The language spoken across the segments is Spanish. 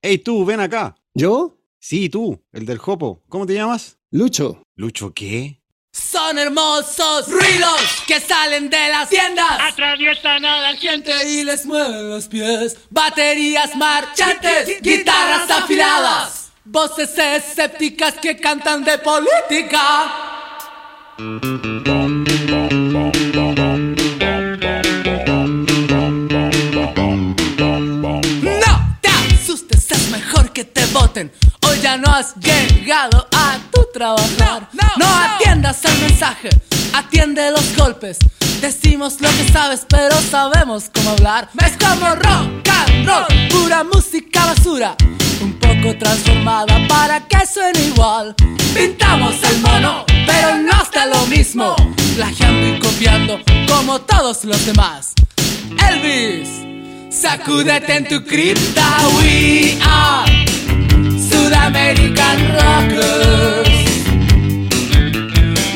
Hey, tú, ven acá. ¿Yo? Sí, tú, el del Jopo. ¿Cómo te llamas? Lucho. ¿Lucho qué? Son hermosos ruidos que salen de las tiendas. Atraviesan a la gente y les mueven los pies. Baterías marchantes, guitarras afiladas. Voces escépticas que cantan de política. Que te voten. Hoy ya no has llegado a tu trabajar. No, atiendas el mensaje, atiende los golpes. Decimos lo que sabes, pero sabemos cómo hablar. Es como rock and roll, pura música basura. Un poco transformada para que suene igual. Pintamos el mono, pero no está lo mismo. Plagiando y copiando como todos los demás. Elvis, sacúdete en tu cripta. We are Sudamerican Rockers.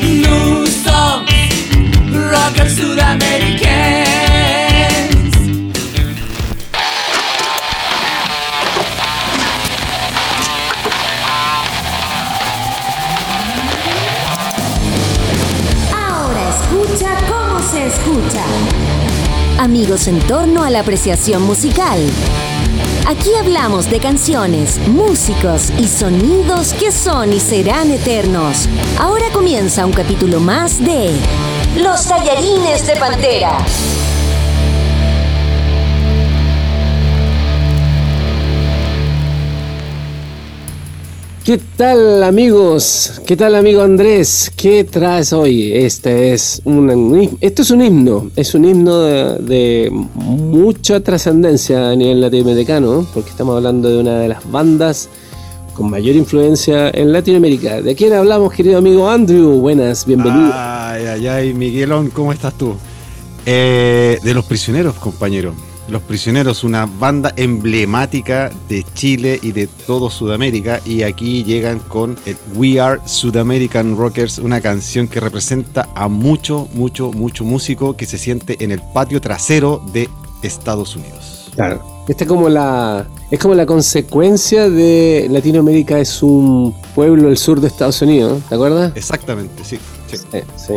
New songs, rockers sudamericans. Ahora escucha cómo se escucha. Amigos en torno a la apreciación musical. Aquí hablamos de canciones, músicos y sonidos que son y serán eternos. Ahora comienza un capítulo más de Los tallarines de Pantera. ¿Qué tal amigos? ¿Qué tal amigo Andrés? ¿Qué traes hoy? Este es un, esto es un himno, es un himno de, de mucha trascendencia a nivel latinoamericano, porque estamos hablando de una de las bandas con mayor influencia en Latinoamérica. ¿De quién hablamos, querido amigo Andrew? Buenas, bienvenido. Ay, ay, ay, Miguelón, ¿cómo estás tú? Eh, de los prisioneros, compañero. Los Prisioneros, una banda emblemática de Chile y de todo Sudamérica. Y aquí llegan con el We Are Sudamerican Rockers, una canción que representa a mucho, mucho, mucho músico que se siente en el patio trasero de Estados Unidos. Claro. Esta es como la es como la consecuencia de Latinoamérica es un pueblo del sur de Estados Unidos, ¿te acuerdas? Exactamente, sí. sí. Sí, sí.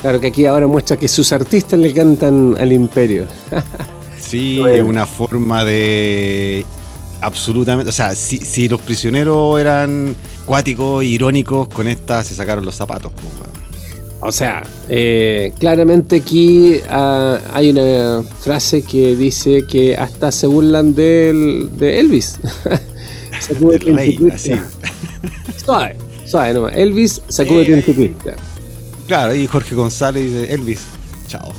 Claro que aquí ahora muestra que sus artistas le cantan al imperio. Sí, Bueno. es una forma de absolutamente, o sea, si, si los prisioneros eran cuáticos, irónicos, con esta se sacaron los zapatos. weón. O sea, eh, claramente aquí ah, hay una frase que dice que hasta se burlan del, de Elvis. Sacúdete Del en rey, así. Suave, suave nomás. Elvis, tu pista. Claro, y Jorge González dice, Elvis, chao.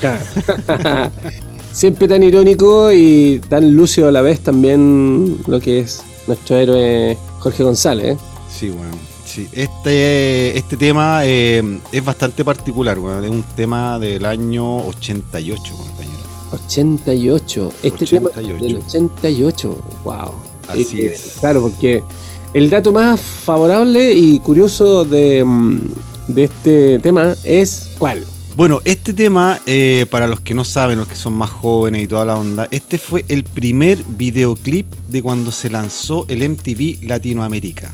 Claro. Siempre tan irónico y tan lúcido a la vez también lo que es nuestro héroe Jorge González. ¿eh? Sí, bueno. Sí, este, este tema eh, es bastante particular, weón. Es un tema del año 88, compañero. 88. Este tema 88. del 88. Wow. Así Eh, es. Claro, porque el dato más favorable y curioso de, mm, de este tema es ¿cuál? Bueno, este tema, eh, para los que no saben, los que son más jóvenes y toda la onda, este fue el primer videoclip de cuando se lanzó el MTV Latinoamérica,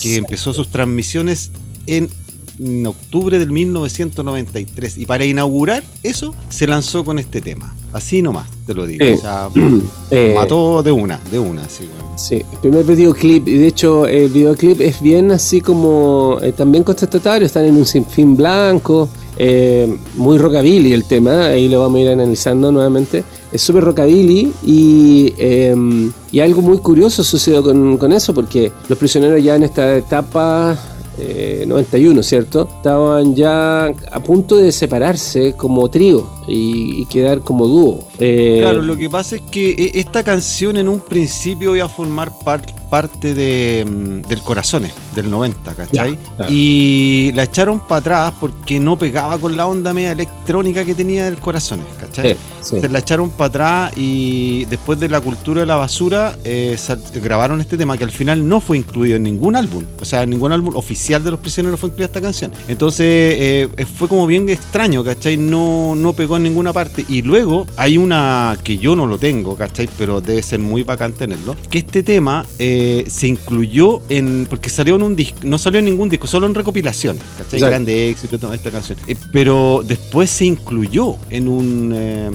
que empezó sus transmisiones en en octubre del 1993. Y para inaugurar eso, se lanzó con este tema. Así nomás, te lo digo. Sí. O sea, Eh, mató de una, de una, sí, weón. Sí, el primer videoclip, y de hecho el videoclip es bien así como eh, también contestatario, están en un sinfín blanco, eh, muy rockabilly el tema, ahí lo vamos a ir analizando nuevamente. Es súper rockabilly y, eh, y algo muy curioso sucedió con, con eso, porque los prisioneros ya en esta etapa eh, 91, ¿cierto? Estaban ya a punto de separarse como trío y, y quedar como dúo. Eh, Claro, lo que pasa es que eh, esta canción en un principio iba a formar parte parte de, mm, del Corazones, del 90, ¿cachai? Claro. Y la echaron para atrás porque no pegaba con la onda media electrónica que tenía del Corazones, ¿cachai? Sí, sí. Se la echaron para atrás y después de la cultura de la basura eh, grabaron este tema que al final no fue incluido en ningún álbum. O sea, en ningún álbum oficial de los prisioneros fue incluida esta canción. Entonces eh, eh, fue como bien extraño, ¿cachai? No, no pegó en ninguna parte. Y luego hay una que yo no lo tengo, ¿cachai? Pero debe ser muy bacán tenerlo. Que este tema eh, se incluyó en. Porque salió en un disco. No salió en ningún disco, solo en recopilaciones, ¿cachai? Exacto. Grande éxito, toda esta canción. Eh, pero después se incluyó en un. eh,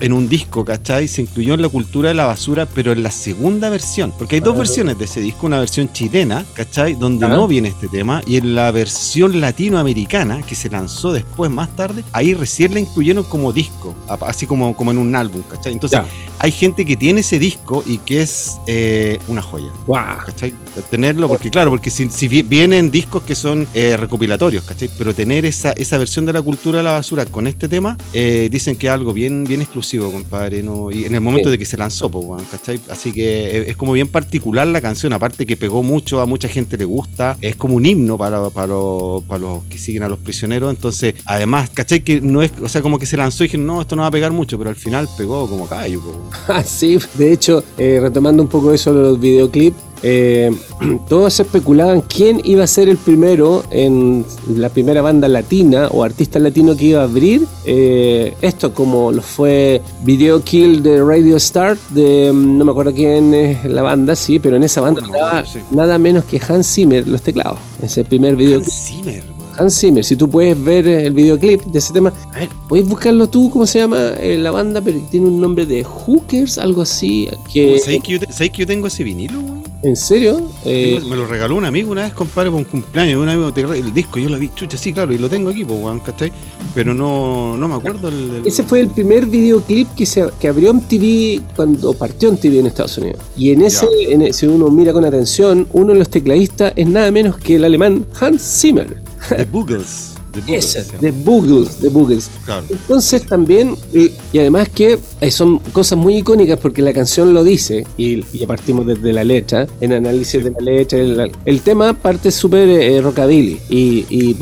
en un disco, ¿cachai? Se incluyó en la cultura de la basura, pero en la segunda versión. Porque hay dos Ah. versiones de ese disco, una versión chilena, ¿cachai? Donde no viene este tema, y en la versión latinoamericana, que se lanzó después, más tarde, ahí recién la incluyeron como disco, así como, como en un álbum, ¿cachai? Entonces, Ya. hay gente que tiene ese disco y que es eh, una joya. Guau. ¿Cachai? Tenerlo, porque claro, porque si, si vi- vienen discos que son eh, recopilatorios, ¿cachai? Pero tener esa, esa versión de la cultura de la basura con este tema, eh, dicen que es algo bien, bien exclusivo, compadre. ¿no? Y en el momento Sí. de que se lanzó, pues, ¿cachai? Así que es, es como bien particular la canción, aparte que pegó mucho, a mucha gente le gusta, es como un himno para, para, los, para los que siguen a los prisioneros. Entonces, además, ¿cachai? Que no es, o sea, como que se lanzó y dijeron, no, esto no va a pegar mucho, pero al final pegó como callo, pues. Ah, sí, de hecho, eh, retomando un poco eso de los videoclips, eh, todos especulaban quién iba a ser el primero en la primera banda latina o artista latino que iba a abrir eh, esto, como lo fue Video Kill de Radio Start, de mm, no me acuerdo quién es la banda, sí, pero en esa banda estaba sí. nada menos que Hans Zimmer, los teclados, ese primer video. Hans Zimmer, weón. Hans Zimmer, si tú puedes ver el videoclip de ese tema, a ver, puedes buscarlo tú, ¿cómo se llama eh, la banda? Pero tiene un nombre de Hookers, algo así, que... ¿Sabéis que, yo te- sabéis que yo tengo ese vinilo? ¿En serio? Eh, me lo regaló un amigo una vez, compadre, por un cumpleaños. Un amigo el disco, yo lo vi, chucha, sí, claro, y lo tengo aquí, pues, weón, ¿cachai? Pero no, no me acuerdo el. el- ese fue el primer videoclip que se que abrió MTV cuando partió MTV en Estados Unidos. Y en ese, en e- si uno mira con atención, uno de los tecladistas es nada menos que el alemán Hans Zimmer. The Boogles. The Boogles, de Boogles, de Boogles. Claro. Entonces también, y, y además que eh, son cosas muy icónicas porque la canción lo dice, y, y partimos desde la letra, en análisis de la letra, el, el tema parte súper eh, rockabilly, y,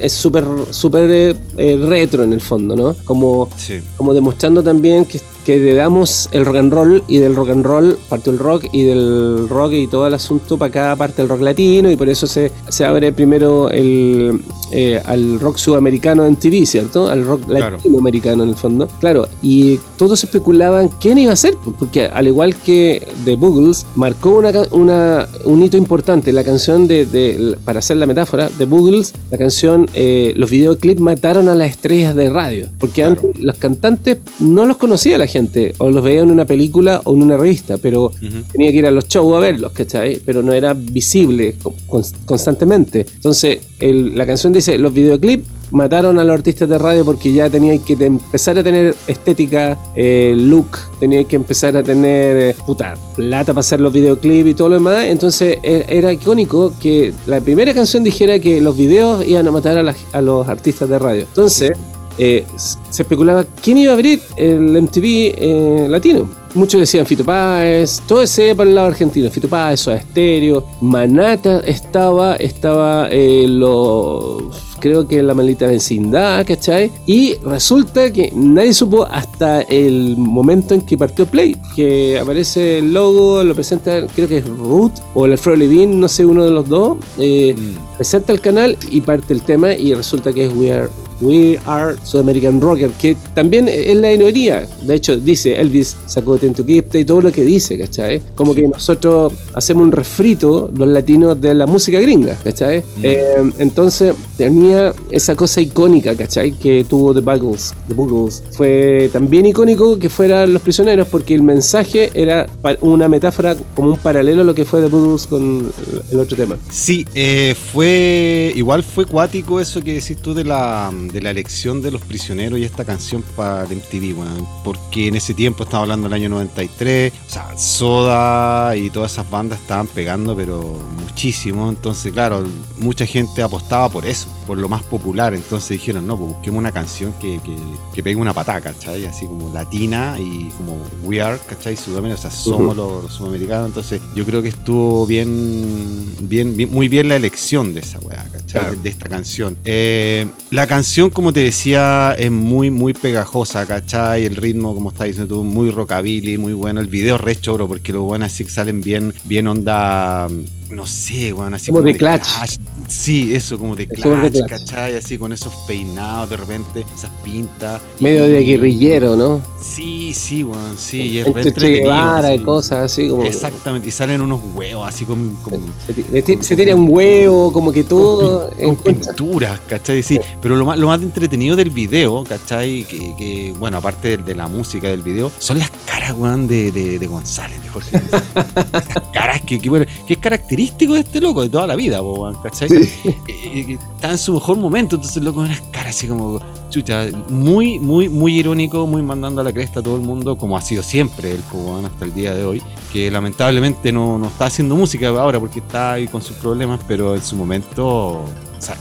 es súper súper eh, eh, retro en el fondo, ¿no? Como, Sí. como demostrando también que, que le damos el rock and roll y del rock and roll partió el rock y del rock y todo el asunto para acá parte el rock latino y por eso se, se abre primero el, eh, al rock sudamericano en TV, ¿cierto? Al rock Claro. latinoamericano en el fondo. Claro, y todos especulaban quién iba a ser, pues, porque al igual que The Boogles, marcó una, un hito importante. La canción de, de- para hacer la metáfora, The Boogles, la canción, eh, los videoclips mataron a las estrellas de radio, porque Claro. antes los cantantes no los conocía la gente, o los veía en una película o en una revista, pero Ujú. tenía que ir a los shows a verlos, ¿cachai? Pero no era visible con- constantemente. Entonces, el- la canción dice, los videoclips mataron a los artistas de radio porque ya tenían que empezar a tener estética, eh, look, tenían que empezar a tener, eh, puta, plata para hacer los videoclips y todo lo demás. Entonces, e- era icónico que la primera canción dijera que los videos iban a matar a, la- los artistas de radio. Entonces, eh, se especulaba quién iba a abrir el MTV eh, latino. Muchos decían Fito Páez, todo ese para el lado argentino, Fito Páez, Soda Estéreo, Manata estaba, estaba eh, los creo que la maldita vecindad, ¿cachai? Y resulta que nadie supo hasta el momento en que partió Play, que aparece el logo, lo presenta, creo que es Root o el Alfredo Levin, no sé, uno de los dos, eh, Mm. Presenta el canal y parte el tema y resulta que es We Are, We Are South American Rocker, que también es la ironía. De hecho, dice Elvis sacó Tento Gift y todo lo que dice, ¿cachai? Como que nosotros hacemos un refrito, los latinos, de la música gringa, ¿cachai? Eh, entonces tenía esa cosa icónica, ¿cachai? Que tuvo The Buggles. The Buggles. Fue también icónico que fueran los prisioneros porque el mensaje era una metáfora como un paralelo a lo que fue The Buggles con el otro tema. Sí, eh, fue. Igual fue cuático eso que decís tú de la, de la elección de los prisioneros y esta canción para MTV. Porque en ese tiempo, estaba hablando del año 93, o sea, Soda y todas esas bandas estaban pegando, pero muchísimo. Entonces, claro, mucha gente apostaba por eso. Por lo más popular. Entonces dijeron, no, pues busquemos una canción que, que, que pegue una patada, ¿cachai? Así como latina y como we are, ¿cachai? Sudamérica, o sea, somos los, los sudamericanos. Entonces yo creo que estuvo bien, bien, bien- muy bien la elección de esa weá, ¿cachai? Claro. De esta canción. Eh, la canción, como te decía, es muy, muy pegajosa, ¿cachai? El ritmo, como estás diciendo tú, muy rockabilly, muy bueno. El video es re choro, porque los buenos así que salen bien, bien onda, no sé, weón, así Como de Clash. Sí, eso, como de como Clash. ¿cachai? Así con esos peinados de repente, esas pintas. Medio de guerrillero, ¿no? Sí, sí, weón, sí. y es Guevara y cosas así como. Exactamente, y salen unos huevos así con, Se, se tira un huevo, como que todo. con pinturas, ¿cachai? Sí, pero lo más, lo más entretenido del video, ¿cachai? Que, que, bueno, aparte de, de la música del video, son las caras, weón, de, de, de González, de Jorge. Esas caras que, que, bueno, que es característico de este loco de toda la vida, po, ¿cachai? Sí. Eh, eh, en su mejor momento, entonces loco, unas caras así como, chucha, muy, muy, muy irónico, muy mandando a la cresta a todo el mundo, como ha sido siempre el weón, hasta el día de hoy, que lamentablemente no, no está haciendo música ahora porque está ahí con sus problemas, pero en su momento, o sea,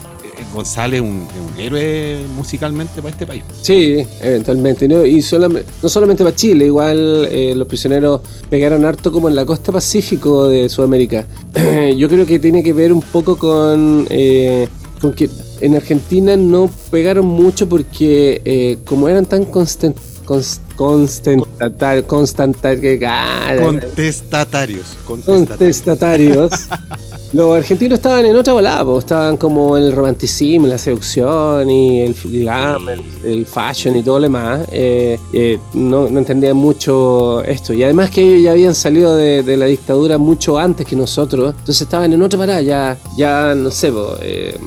González es un, un héroe musicalmente para este país. Sí, eventualmente. ¿no? Y solamente, no solamente para Chile, igual eh, los prisioneros pegaron harto como en la costa pacífico de Sudamérica. Yo creo que tiene que ver un poco con, eh, con que en Argentina no pegaron mucho porque eh, como eran tan constant, cons- constantar- constantar- que- ah, Contestatarios. Contestatarios. Los argentinos estaban en otra volada, po, estaban como el romanticismo, la seducción y el, digamos, el, fashion y todo lo demás. Eh, eh, no, no entendían mucho esto. Y además que ellos ya habían salido de, la dictadura mucho antes que nosotros, entonces estaban en otra parada, ya, ya no sé, eh,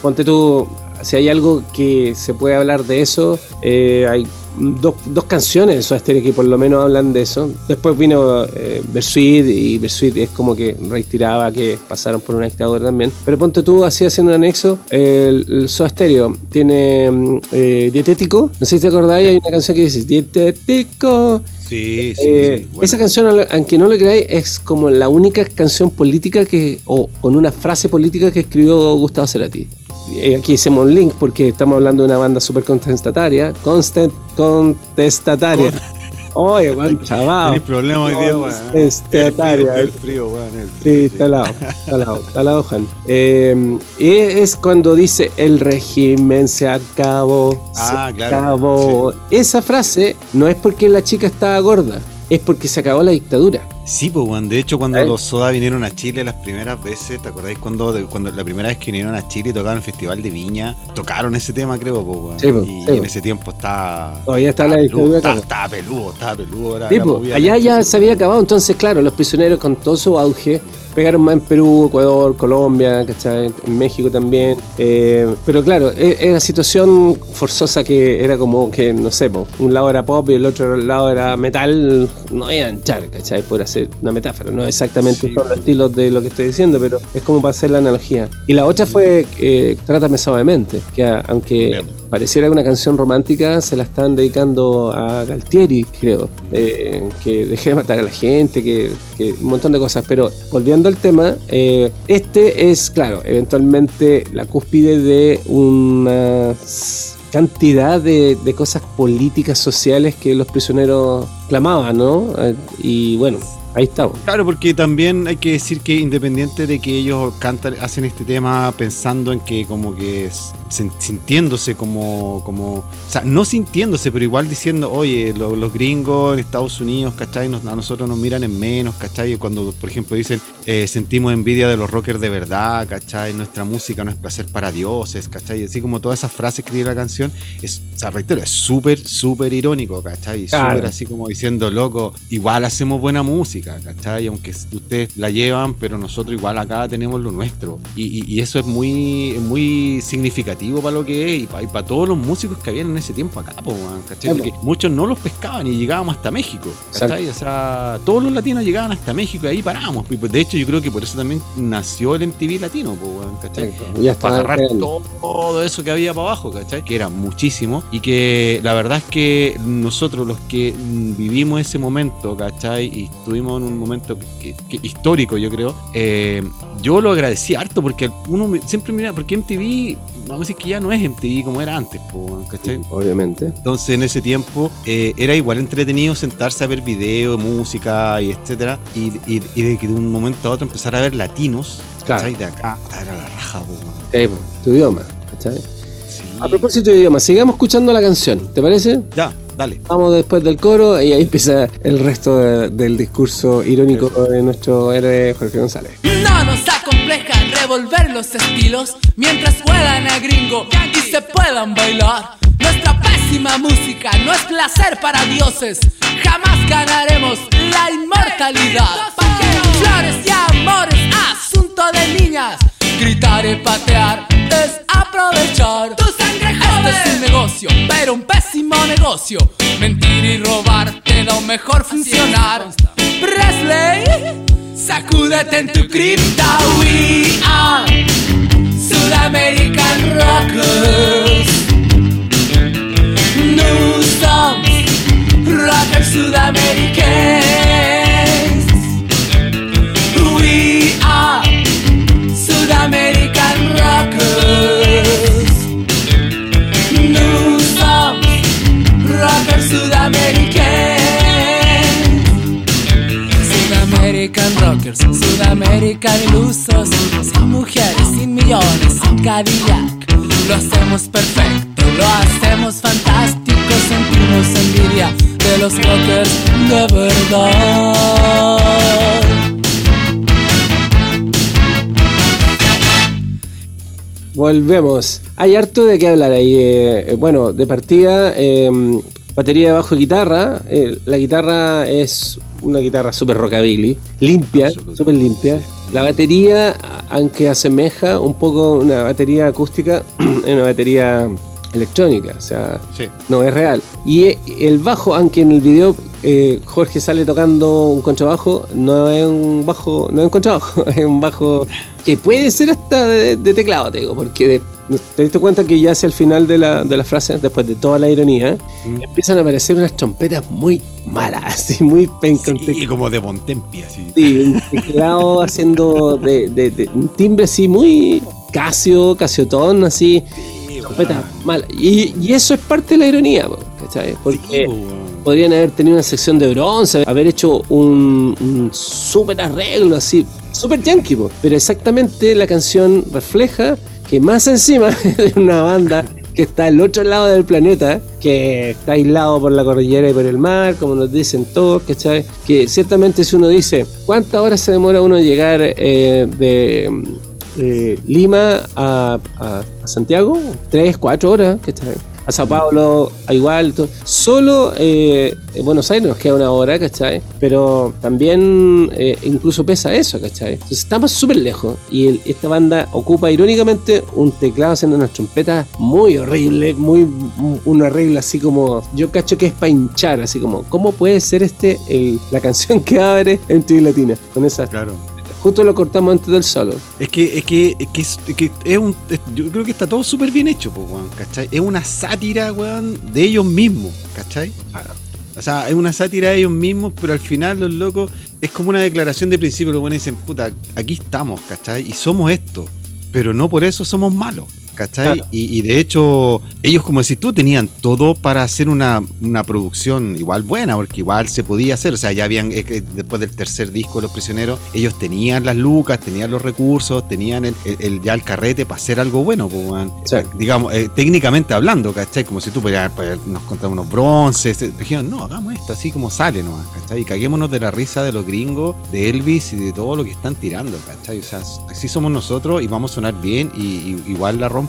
ponte tú, si hay algo que se puede hablar de eso, hay dos, dos canciones de Soda Stereo que por lo menos hablan de eso. Después vino eh, Bersuit y Bersuit es como que retiraba que pasaron por una dictadura también. Pero ponte tú, así haciendo un anexo, el, el Soda Stereo tiene mm, eh, Dietético, no sé si te acordáis, hay una canción que dice Dietético. Sí, sí, Eh, sí, bueno. Esa canción, aunque no lo creáis, es como la única canción política que, o con una frase política que escribió Gustavo Cerati. Eh, Aquí hacemos un link porque estamos hablando de una banda súper contestataria. Constant, contestataria. Oye, buen chaval. Tenés problemas hoy día, weón. Contestataria. El frío, weón. el Sí, frío, está al lado, está al lado, está al lado, Juan. Eh, y es cuando dice el régimen se acabó, Ah, se claro, acabó. Esa frase no es porque la chica estaba gorda, es porque se acabó la dictadura. Sí, pues, weón. De hecho, cuando ¿Eh? los Soda vinieron a Chile las primeras veces, ¿te acordáis cuando, cuando la primera vez que vinieron a Chile y tocaron el Festival de Viña? Tocaron ese tema, creo, pues. Sí, pues, y sí, en pues. ese tiempo está. Todavía está la peludo, dictadura, Estaba, estaba peludo, estaba peludo. era Sí, pues, allá ya se había acabado, entonces claro, los prisioneros con todo su auge pegaron más en Perú, Ecuador, Colombia, ¿cachai? en México también. Eh, pero claro, e- era situación forzosa que era como que, no sé, po, un lado era pop y el otro lado era metal, no iban a echar, ¿cachai? Por hacer una metáfora, no exactamente Sí. son los estilos de lo que estoy diciendo, pero es como para hacer la analogía. Y la otra fue eh, Trátame suavemente, que aunque Bien. pareciera una canción romántica, se la están dedicando a Galtieri, creo. Eh, que deje de matar a la gente, que, que un montón de cosas. Pero volviendo al tema, eh, este es, claro, eventualmente la cúspide de una cantidad de, de cosas políticas, sociales que los prisioneros clamaban, ¿no? Eh, y bueno, ahí estamos. Claro, porque también hay que decir que independiente de que ellos cantan, hacen este tema pensando en que como que sintiéndose como, como, o sea, no sintiéndose, pero igual diciendo, oye, lo- los gringos en Estados Unidos, ¿cachai? Nos- a nosotros nos miran en menos, ¿cachai? Cuando, por ejemplo, dicen, eh, sentimos envidia de los rockers de verdad, ¿cachai? Nuestra música no es placer para dioses, ¿cachai? Así como todas esas frases que tiene la canción, es, o sea, reitero, es súper, súper irónico, ¿cachai? Claro. Súper así como diciendo, loco, igual hacemos buena música, ¿cachai? Aunque ustedes la llevan, pero nosotros igual acá tenemos lo nuestro. Y, y- y eso es muy, muy significativo para lo que es y para, todos los músicos que habían en ese tiempo acá, po, ¿cachai? Claro. Porque muchos no los pescaban y llegábamos hasta México, ¿cachai? O sea, todos los latinos llegaban hasta México y ahí parábamos. Pues, De hecho, yo creo que por eso también nació el MTV latino, po, ¿cachai? Para agarrar todo, todo eso que había para abajo, ¿cachai? Que era muchísimo y que la verdad es que nosotros los que vivimos ese momento, ¿cachai? Y estuvimos en un momento que- que- histórico, yo creo. eh, yo lo agradecí harto porque uno me- siempre mira, porque MTV, vamos a decir que ya no es MTV como era antes, po, ¿cachai? Obviamente. Entonces en ese tiempo eh, era igual entretenido sentarse a ver video, música y etcétera. Y, y- y de que de un momento a otro empezar a ver latinos. Claro. ¿cachai? De acá, era la raja, po. Eh, tu idioma, ¿cachai? Sí. A propósito de idioma, sigamos escuchando la canción, ¿te parece? Ya, dale. Vamos después del coro y ahí empieza el resto de- del discurso irónico de nuestro héroe Jorge González. No nos acompleja revolver los estilos mientras juegan a gringo y se puedan bailar. Nuestra pésima música no es placer para dioses. Jamás ganaremos la inmortalidad. Flores y amores, asunto de niñas. Gritar y patear aprovechar. Tu sangre Este es un negocio, pero un pésimo negocio. Mentir y robar te da mejor funcionar. Presley, sacúdete en tu cripta. We are Sudamerican Rockers. New songs, rockers sudamericanos. Rockers sudamericanos. Sudamerican Rockers, Sudamerican ilusos. Son mujeres sin millones, sin Cadillac. Lo hacemos perfecto, lo hacemos fantástico. Sentimos envidia de los rockers de verdad. Volvemos. Hay harto de qué hablar ahí. eh, eh, bueno, de partida, eh, batería de bajo y guitarra. eh, la guitarra es una guitarra súper rockabilly, limpia, súper limpia. La batería, aunque asemeja un poco una batería acústica, es una batería electrónica, o sea, Sí. no es real. Y eh, el bajo, aunque en el video eh, Jorge sale tocando un contrabajo, no es un bajo, no es un contrabajo, es un bajo que puede ser hasta de, de teclado, te digo, porque de- te diste cuenta que ya hacia el final de la, de la frase, después de toda la ironía, empiezan a aparecer unas trompetas muy malas, así, muy pencas. Sí, como de Bontempi, así. Sí, un teclado haciendo de, de- de- un timbre así muy casio, casiotón, así, trompeta mala. Y, y eso es parte de la ironía, ¿cachai? Porque podrían haber tenido una sección de bronce, haber hecho un, un súper arreglo así, súper yankee, po. pero exactamente la canción refleja que más encima de una banda que está al otro lado del planeta, que está aislado por la cordillera y por el mar, como nos dicen todos, ¿cachai? Que ciertamente si uno dice, ¿cuántas horas se demora uno llegar eh, de eh, Lima a, a- a Santiago? Tres, cuatro horas, ¿cachai? A Sao Paulo, a igual, solo eh, en Buenos Aires nos queda una hora, ¿cachai? Pero también eh, incluso pesa eso, ¿cachai? Entonces estamos súper lejos y el- esta banda ocupa irónicamente un teclado haciendo unas trompetas muy horrible, muy un arreglo así como, yo cacho que es para hinchar, así como, ¿cómo puede ser este el- la canción que abre en TV Latina? Con esa, Claro. Justo lo cortamos antes del solo. Es que, es que, es que, es, que es un. yo creo que está todo súper bien hecho, po, weón, ¿cachai? Es una sátira, weón, de ellos mismos, ¿cachai? O sea, es una sátira de ellos mismos, pero al final los locos es como una declaración de principio. Los buenos dicen, puta, aquí estamos, ¿cachai? Y somos esto, pero no por eso somos malos. ¿Cachai? Claro. Y, y de hecho, ellos, como decís tú, tenían todo para hacer una, una producción igual buena, porque igual se podía hacer. O sea, ya habían, después del tercer disco de Los Prisioneros, ellos tenían las lucas, tenían los recursos, tenían el, ya el carrete para hacer algo bueno, pues. Sí. digamos, eh, técnicamente hablando, ¿cachai? Como si tú pudieras, pues, nos contaban unos bronces. eh, Dijeron, no, hagamos esto así como sale nomás, ¿cachai? Y caguémonos de la risa de los gringos, de Elvis y de todo lo que están tirando, ¿cachai? O sea, así somos nosotros y vamos a sonar bien y, y igual la rompen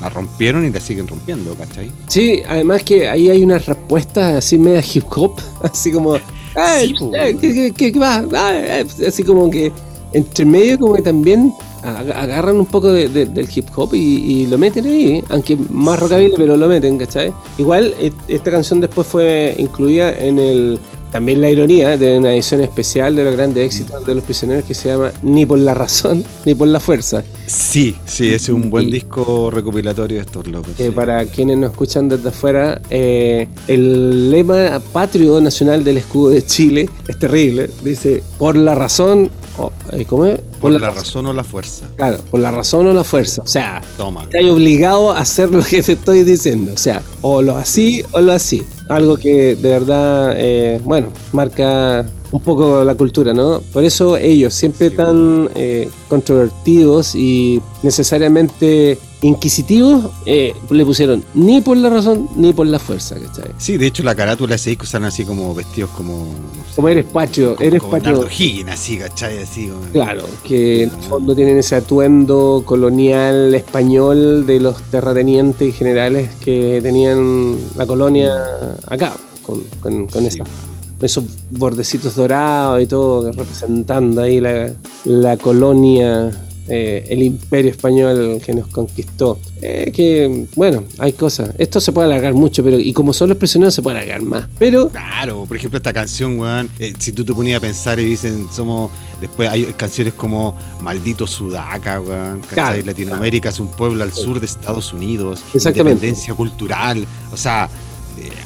La rompieron y la siguen rompiendo, ¿cachai? Sí, además que ahí hay unas respuestas así media hip hop, así como, "Ay, Sí, eh, ¿qué, qué- va? Eh", así como que entre medio como que también ag- agarran un poco de- de- del hip hop y, y lo meten ahí, aunque más rockabilly, pero lo meten, ¿cachai? Igual esta canción después fue incluida en el también la ironía de una edición especial de los grandes éxitos de los prisioneros que se llama Ni por la razón, ni por la fuerza. Sí, sí, es un buen Y- disco recopilatorio de estos locos. Sí. para quienes nos escuchan desde afuera, eh, el lema patrio nacional del escudo de Chile es terrible. Dice, por la razón, o, eh, ¿cómo es? Por la razón o la fuerza. Claro, por la razón o la fuerza. O sea, Toma. estás obligado a hacer lo que te estoy diciendo. O sea, o lo así o lo así. Algo que de verdad, eh, bueno, marca un poco la cultura, ¿no? Por eso ellos, siempre tan eh, controvertidos y necesariamente inquisitivos, eh, le pusieron ni por la razón ni por la fuerza, ¿cachai? Sí, de hecho la carátula de ese disco están así como vestidos como... no sé, Como eres pacho, como- eres como pacho. Higgins, así, ¿cachai? Así como... Claro, que en el fondo tienen ese atuendo colonial español de los terratenientes y generales que tenían la colonia acá, con, con, con Sí, esa- esos bordecitos dorados y todo, representando ahí la, la colonia, eh, el imperio español que nos conquistó. Eh, que, bueno, hay cosas. Esto se puede alargar mucho, pero y como son los prisioneros, se puede alargar más. Pero Claro, por ejemplo, esta canción, weón, eh, si tú te ponías a pensar y dicen, somos. Después hay canciones como Maldito Sudaca, weón. Claro, Latinoamérica es un pueblo al sur de Estados Unidos. Exactamente. Independencia cultural. O sea,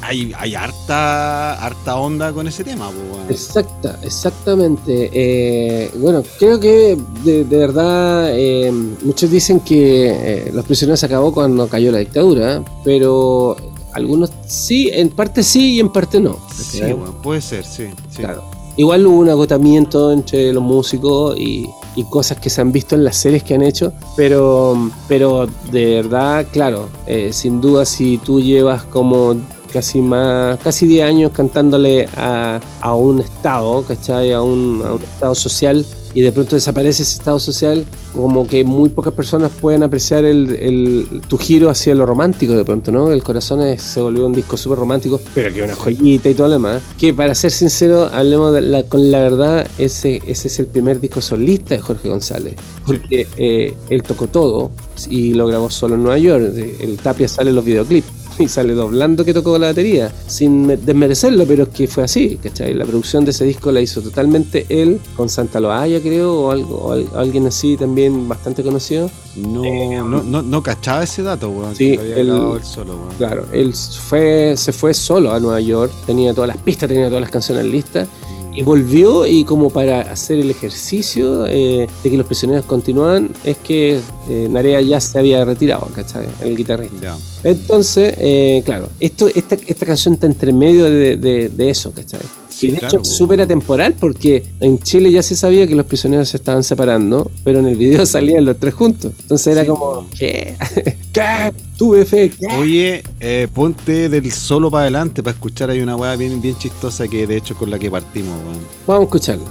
hay, hay harta, harta onda con ese tema. Exacta, exactamente. Eh, bueno, creo que de, de verdad eh, muchos dicen que eh, los prisioneros se acabó cuando cayó la dictadura, pero algunos sí, en parte sí y en parte no. Sí, weón, puede ser, sí. sí. Claro. Igual hubo un agotamiento entre los músicos y, y cosas que se han visto en las series que han hecho, pero, pero de verdad, claro, eh, sin duda si tú llevas como casi más, casi 10 años cantándole a, a un estado, ¿cachai? A un, a un estado social y de pronto desaparece ese estado social, como que muy pocas personas pueden apreciar el, el- tu giro hacia lo romántico de pronto, ¿no? El corazón es- se volvió un disco súper romántico, pero que una joyita y todo lo demás. Que para ser sincero, hablemos de la- con la verdad, ese, ese es el primer disco solista de Jorge González, porque eh, él tocó todo y lo grabó solo en Nueva York. El Tapia sale en los videoclips y sale doblando que tocó la batería, sin me- desmerecerlo, pero es que fue así, ¿cachai? La producción de ese disco la hizo totalmente él, con Santa Loaya creo, o, algo, o al- alguien así también bastante conocido. No, no, no, no cachaba ese dato, weón. Sí, él solo, weón. Claro, él fue, se fue solo a Nueva York, tenía todas las pistas, tenía todas las canciones listas, y volvió y como para hacer el ejercicio eh, de que los prisioneros continuaban, es que eh, Narea ya se había retirado, ¿cachai? El guitarrista. Entonces, eh, claro, esto, esta, esta canción está entre medio de, de- de eso, ¿cachai? Sí, y de claro, hecho es súper atemporal porque en Chile ya se sabía que los prisioneros se estaban separando, pero en el video salían los tres juntos. Entonces era Sí, como. ¿qué? ¿Qué? Tuve fe, ¿qué? Oye, eh, ponte del solo para adelante para escuchar. Hay una weá bien, bien chistosa que de hecho con la que partimos, weón. Vamos a escucharlo.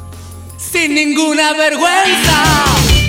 sin ninguna vergüenza.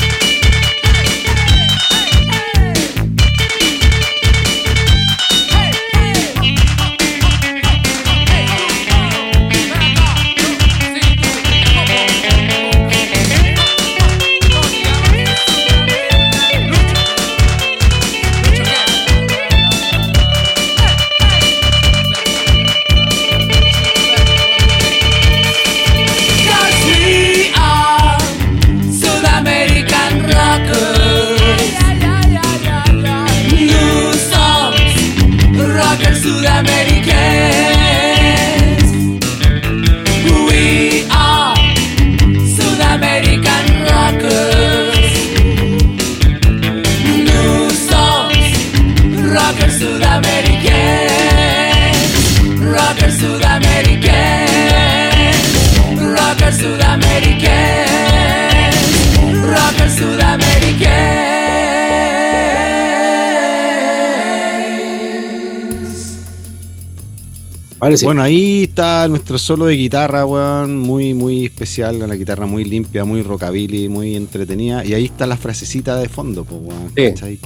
Bueno, ahí está nuestro solo de guitarra, weón, muy, muy especial, la guitarra muy limpia, muy rockabilly, muy entretenida. Y ahí está la frasecita de fondo, pues, weón. Que ahí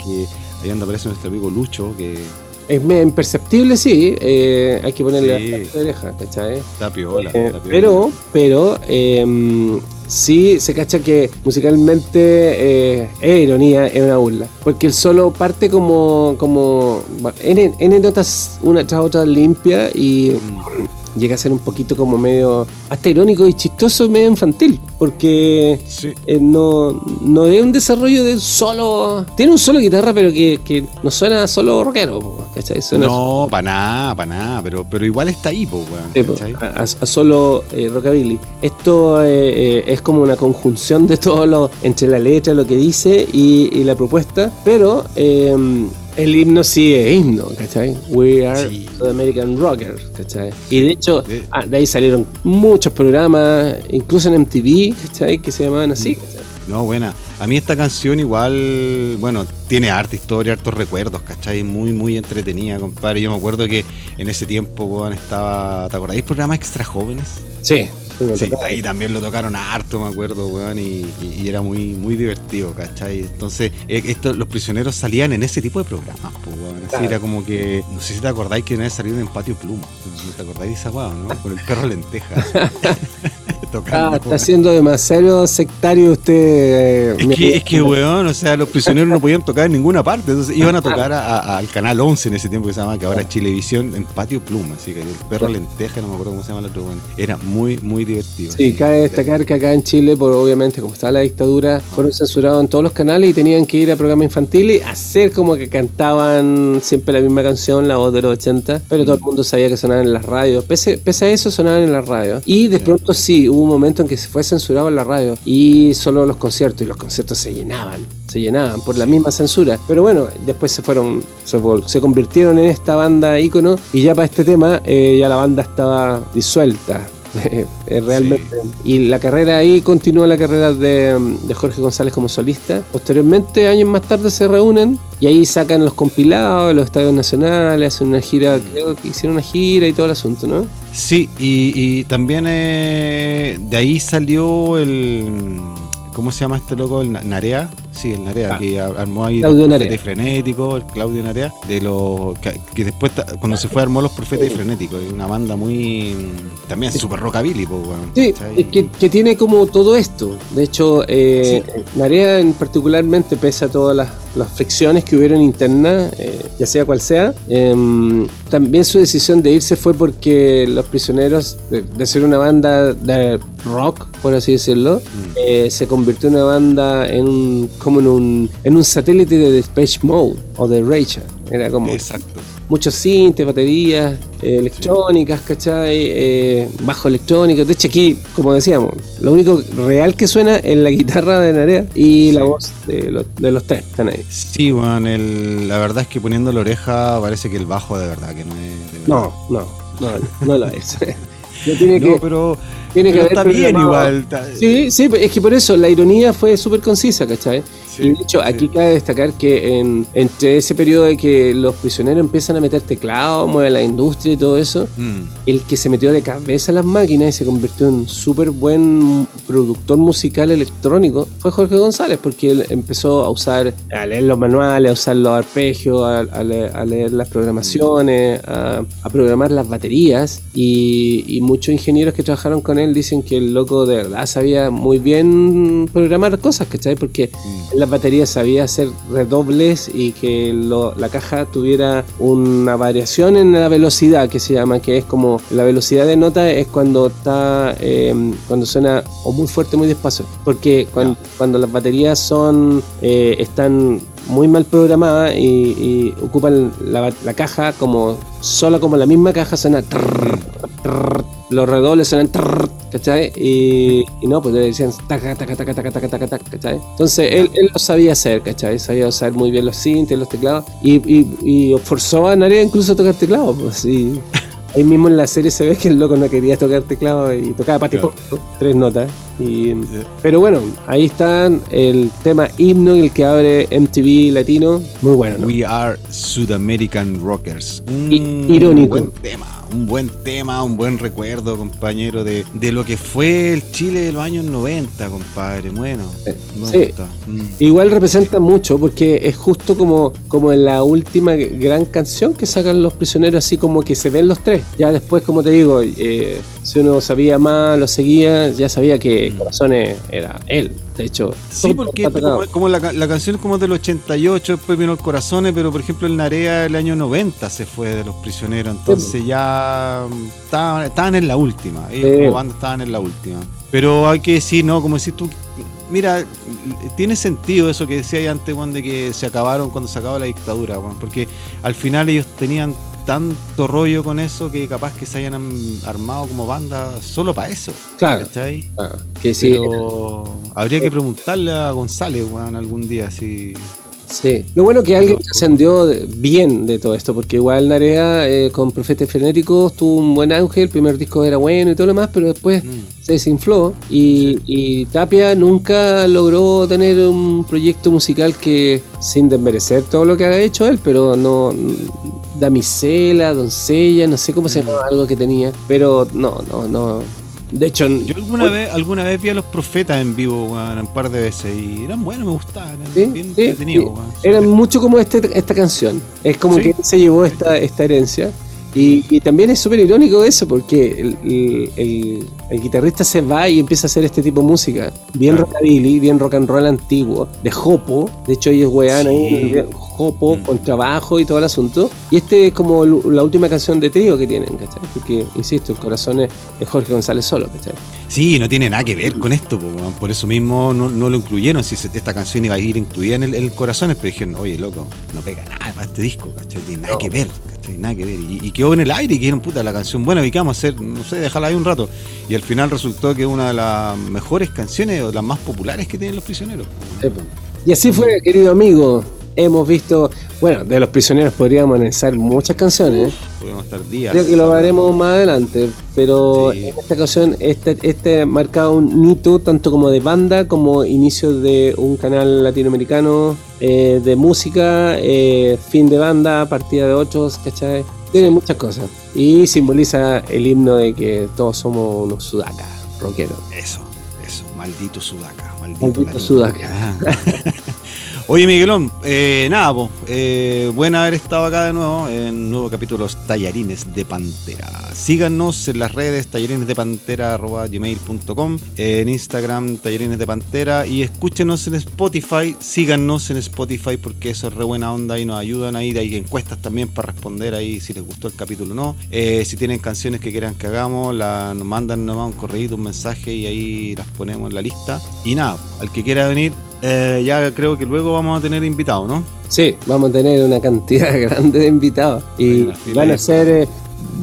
donde aparece nuestro amigo Lucho, que Es imperceptible, sí. eh, hay que ponerle Sí. bastante oreja, ¿cachai? está piola. Eh, piola. pero, pero, eh, sí se cacha que musicalmente eh, es ironía, es una burla. Porque el solo parte como, como N, N notas una tras otra limpia y, llega a ser un poquito como medio, hasta irónico y chistoso, medio infantil, porque Sí. eh, no, no es un desarrollo de solo, tiene un solo guitarra, pero que, que no suena solo rockero, ¿cachai? Suena No, para nada, para nada, pero, pero igual está ahí, po, ¿cachai? a, a solo eh, rockabilly. Esto eh, es como una conjunción de todo lo entre la letra, lo que dice y, y la propuesta, pero el himno sí es himno, ¿cachai? We are Sí. the American Rockers, ¿cachai? Y de hecho, De- ah, de ahí salieron muchos programas, incluso en MTV, ¿cachai? Que se llamaban así, ¿cachai? No, buena. A mí esta canción igual, bueno, tiene harta historia, hartos recuerdos, ¿cachai? Muy, muy entretenida, compadre. Yo me acuerdo que en ese tiempo, weón, estaba, ¿te acordáis? Programa Extra Jóvenes. Sí. Sí, ahí también lo tocaron harto, me acuerdo, weón, y, y- y era muy, muy divertido, ¿cachai? Entonces, eh, esto, los prisioneros salían en ese tipo de programas, pues, weón. Así Claro. era como que, no sé si te acordáis que una vez salieron en Patio Pluma. ¿No te acordáis de esa weón, no? Con el perro lenteja. Tocando, Ah, está siendo demasiado sectario usted. eh, Es que, es que, weón, o sea, los prisioneros no podían tocar en ninguna parte. Entonces iban a tocar a- a- al canal 11 en ese tiempo que se llama, que ahora es Chilevisión, en Patio Pluma. Así que el perro lenteja, no me acuerdo cómo se llama el otro, weón. Era muy, muy divertido. Sí, cabe destacar que acá en Chile, por obviamente como estaba la dictadura, fueron censurados en todos los canales y tenían que ir a programas infantiles, hacer como que cantaban siempre la misma canción, la voz de los 80, pero todo el mundo sabía que sonaban en las radios. Pese, pese a eso, sonaban en las radios. Y de pronto sí, hubo un momento en que se fue censurado en la radio y solo los conciertos, y los conciertos se llenaban, se llenaban por la misma censura. Pero bueno, después se fueron, se, se convirtieron en esta banda ícono y ya para este tema eh, ya la banda estaba disuelta. Realmente. Y la carrera ahí continúa la carrera de, de Jorge González como solista. Posteriormente, años más tarde, se reúnen y ahí sacan los compilados, los estadios nacionales, hacen una gira, creo que hicieron una gira y todo el asunto, ¿no? Sí, y, y también eh, de ahí salió el. ¿Cómo se llama este loco? El Na- Narea. Sí, el Narea, Ah. que ar- armó ahí Claudio. Profetas y Frenéticos, el Claudio Narea, de los que, que después cuando se fue armó los Profetas y Frenéticos, es una banda muy también súper rockabilly, pues, Sí, que, que tiene como todo esto. De hecho, eh, Narea en particularmente, pese a todas las, las fricciones que hubieron internas, eh, ya sea cual sea, em, también su decisión de irse fue porque los prisioneros, de, de ser una banda de rock, por así decirlo, eh, se convirtió en una banda en un, como en un, en un satélite de Depeche Mode o de Rachel. Era como Exacto. muchos sintes, baterías, eh, electrónicas, ¿cachai? Eh, bajo electrónico. De hecho, aquí, como decíamos, lo único real que suena es la guitarra de Narea y la Sí. voz de los, de los tres. Están ahí. Sí, weón, el- la verdad es que poniendo la oreja parece que el bajo de verdad que no es de verdad. No, no, no, no lo es. No pero, tiene que pero haber está bien programado- igual. está- Sí, sí, es que por eso la ironía fue súper concisa, ¿cachai? Sí, y de hecho, aquí sí. cabe destacar que en, entre ese periodo de que los prisioneros empiezan a meter teclado, mueve la industria y todo eso, Mm. el que se metió de cabeza a las máquinas y se convirtió en súper buen productor musical electrónico fue Jorge González, porque él empezó a usar, a leer los manuales, a usar los arpegios, a, a leer, a leer las programaciones, a, a programar las baterías y, y muchos ingenieros que trabajaron con él dicen que el loco de verdad sabía muy bien programar cosas, ¿cachai? Porque Mm. en las baterías sabía hacer redobles y que lo- la caja tuviera una variación en la velocidad que se llama, que es como la velocidad de nota es cuando está eh, cuando suena o muy fuerte o muy despacio, porque cuando, cuando las baterías son eh, están muy mal programadas y, y ocupan la, la caja como solo como la misma caja suena trrr, trrr, los redobles trrr, ¿cachai? Y, y no, pues le decían taca, taca, taca, taca, taca, taca, taca, ¿cachai? Entonces él, él lo sabía hacer, ¿cachai? Sabía usar muy bien los sintes, los teclados y, y, y forzó a Narea incluso a tocar teclado, pues y ahí mismo en la serie se ve que el loco no quería tocar teclado y tocaba pati Claro. tres notas. Y, pero bueno, ahí está el tema himno, el que abre MTV Latino, muy bueno, ¿no? We are South American Rockers. Un I- irónico. buen tema, un buen tema, un buen recuerdo, compañero, de, de lo que fue el Chile de los años 90, compadre. Bueno, me Sí. gusta. Mm. Igual representa mucho porque es justo como, como en la última gran canción que sacan los prisioneros, así como que se ven los tres. Ya después, como te digo, eh, si uno sabía más, lo seguía, ya sabía que Corazones era él. De hecho, Sí, porque como, como la, la canción es como del 88, después vino el Corazones, pero por ejemplo el Narea el año 90 se fue de los prisioneros, entonces ya mm, estaban, estaban en la última, ellos Sí. como banda estaban en la última. Pero hay que decir, ¿no? Como decís tú, mira, tiene sentido eso que decía antes, Juan, de que se acabaron cuando se acabó la dictadura, Juan, porque al final ellos tenían tanto rollo con eso que capaz que se hayan armado como banda solo para eso. Claro. ¿Cachai? Ah, que sí, Pero habría que preguntarle a González, weón, algún día si. sí. Lo bueno que alguien ascendió de- bien de todo esto, porque igual Narea eh, con Profetas Frenéticos tuvo un buen auge, el primer disco era bueno y todo lo demás, pero después se desinfló y, y Tapia nunca logró tener un proyecto musical que, sin desmerecer todo lo que ha hecho él, pero no... Damisela, doncella, no sé cómo se llamaba algo que tenía, pero no, no, no. De hecho, Yo alguna vez, alguna vez vi a los profetas en vivo, un par de veces y eran buenos, me gustaban, eran Sí, bien sí, entretenidos, sí. weón. Eran mucho como este, esta canción. Es como que se llevó esta, esta herencia. Y, y también es súper irónico eso, porque el, el- el- el guitarrista se va y empieza a hacer este tipo de música. Bien Claro. rockabilly, bien rock and roll antiguo, de Jopo. De hecho, ellos wean ahí, Sí. Jopo, Mm. con trabajo y todo el asunto. Y este es como la última canción de trío que tienen, ¿cachai? Porque, insisto, el corazón es, es Jorge González solo, ¿cachai? Sí, no tiene nada que ver con esto, por eso mismo no, no lo incluyeron. Si esta canción iba a ir incluida en el, el Corazones, pero dijeron, oye, loco, no pega nada para este disco, ¿cachai? Tiene nada No. que ver, ¿cachai? Nada que ver. Y, y quedó en el aire y dijeron, puta, la canción buena, ¿y qué vamos a hacer? No sé, dejarla ahí un rato. Y al final resultó que una de las mejores canciones o las más populares que tienen los prisioneros. Y así fue, querido amigo. Hemos visto, bueno, de los prisioneros podríamos analizar muchas canciones. Podemos estar días. Creo que lo haremos más adelante, pero Sí. en esta ocasión este, este marcaba un hito tanto como de banda como inicio de un canal latinoamericano eh, de música, eh, fin de banda, partida de ocho, ¿cachai? Tiene muchas cosas. Y simboliza el himno de que todos somos unos sudacas, rockeros. Eso, eso, maldito Sudaca, maldito, Maldito. Sudaca. Oye, Miguelón, eh, nada, po, eh, bueno haber estado acá de nuevo en nuevo capítulo de los Tallarines de Pantera. Síganos en las redes tallarinesdepantera.gmail.com, en Instagram Tallarines de Pantera y escúchenos en Spotify, síganos en Spotify porque eso es re buena onda y nos ayudan ahí. Hay encuestas también para responder ahí si les gustó el capítulo o no. Eh, si tienen canciones que quieran que hagamos, la, nos mandan nomás un correo, un mensaje y ahí las ponemos en la lista. Y nada, al que quiera venir, eh, ya creo que luego vamos a tener invitados, ¿no? Sí, vamos a tener una cantidad grande de invitados y van a de- ser eh,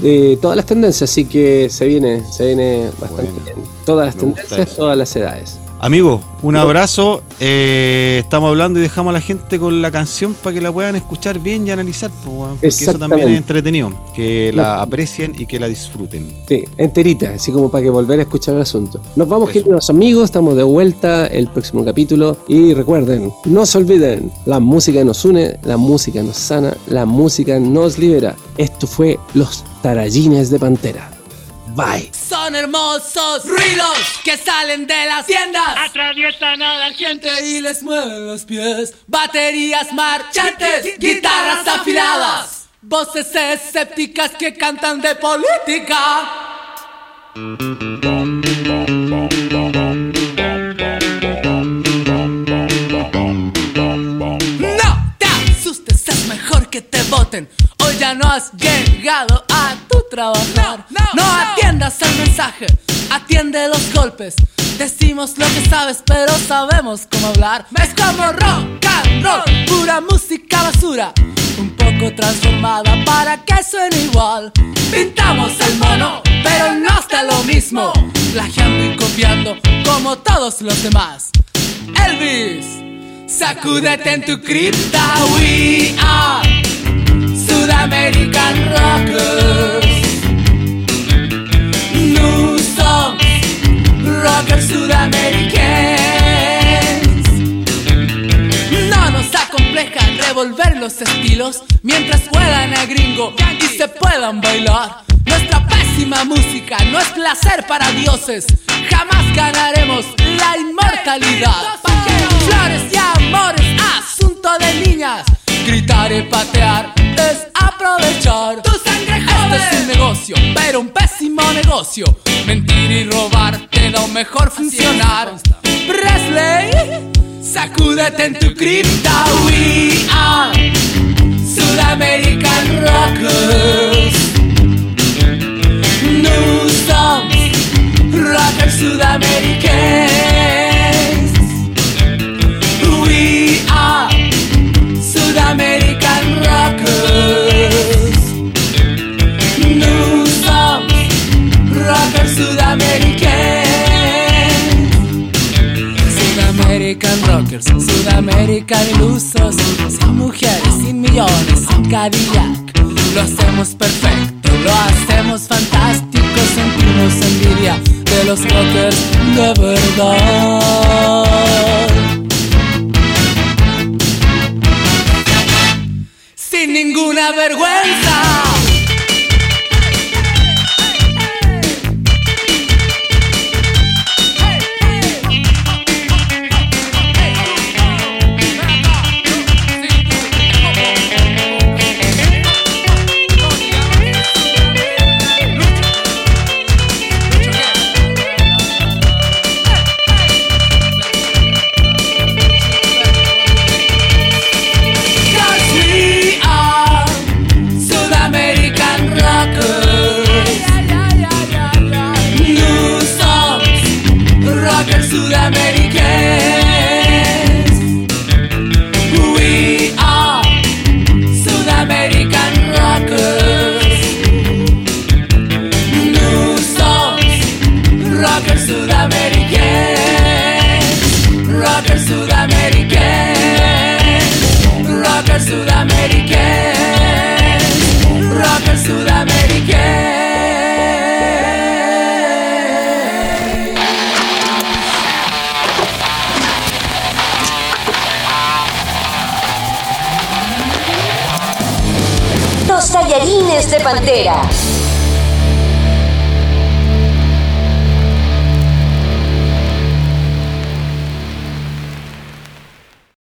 de todas las tendencias, así que se viene, se viene bastante Bueno, bien. Todas las tendencias, todas las edades. Amigo, un abrazo. eh, estamos hablando y dejamos a la gente con la canción para que la puedan escuchar bien y analizar, porque eso también es entretenido. Que la aprecien y que la disfruten. Sí, enterita, así como para que volver a escuchar el asunto. Nos vamos, Eso. queridos amigos, estamos de vuelta el próximo capítulo y recuerden, no se olviden, la música nos une, la música nos sana, la música nos libera. Esto fue Los Tarallines de Pantera. Bye. Son hermosos ruidos que salen de las tiendas Atraviesan a la gente y les mueven los pies. Baterías marchantes, guitarras afiladas, voces escépticas que cantan de política. Que te voten. Hoy ya no has llegado a tu trabajar. No, atiendas el mensaje, atiende los golpes. Decimos lo que sabes, pero sabemos cómo hablar. Es como rock and roll, pura música basura. Un poco transformada para que suene igual. Pintamos el mono, pero no está lo mismo. Plagiando y copiando como todos los demás. Elvis. Sacúdete en tu cripta, we are Sudamerican Rockers. New songs, rockers sudamericanos. No nos acompleja revolver los estilos mientras juegan a gringo y se puedan bailar. Nuestra pésima música no es placer para dioses. Jamás ganaremos la inmortalidad. Flores y amores, asunto de niñas. Gritar y patear es aprovechar. Tu sangre joven es un negocio, pero un pésimo negocio. Mentir y robar te da mejor funcionar. Presley, sacúdete en tu cripta. We are Sudamerican Rockers. Songs, rockers sudamericanos. We are Sudamerican Rockers. New songs, rockers sudamericanos. Sudamerican Rockers, Sudamerican ilusos, sin mujeres, sin millones, sin Cadillac. Lo hacemos perfecto, lo hacemos fantástico, sentimos envidia los rockers de verdad. Sin ninguna vergüenza.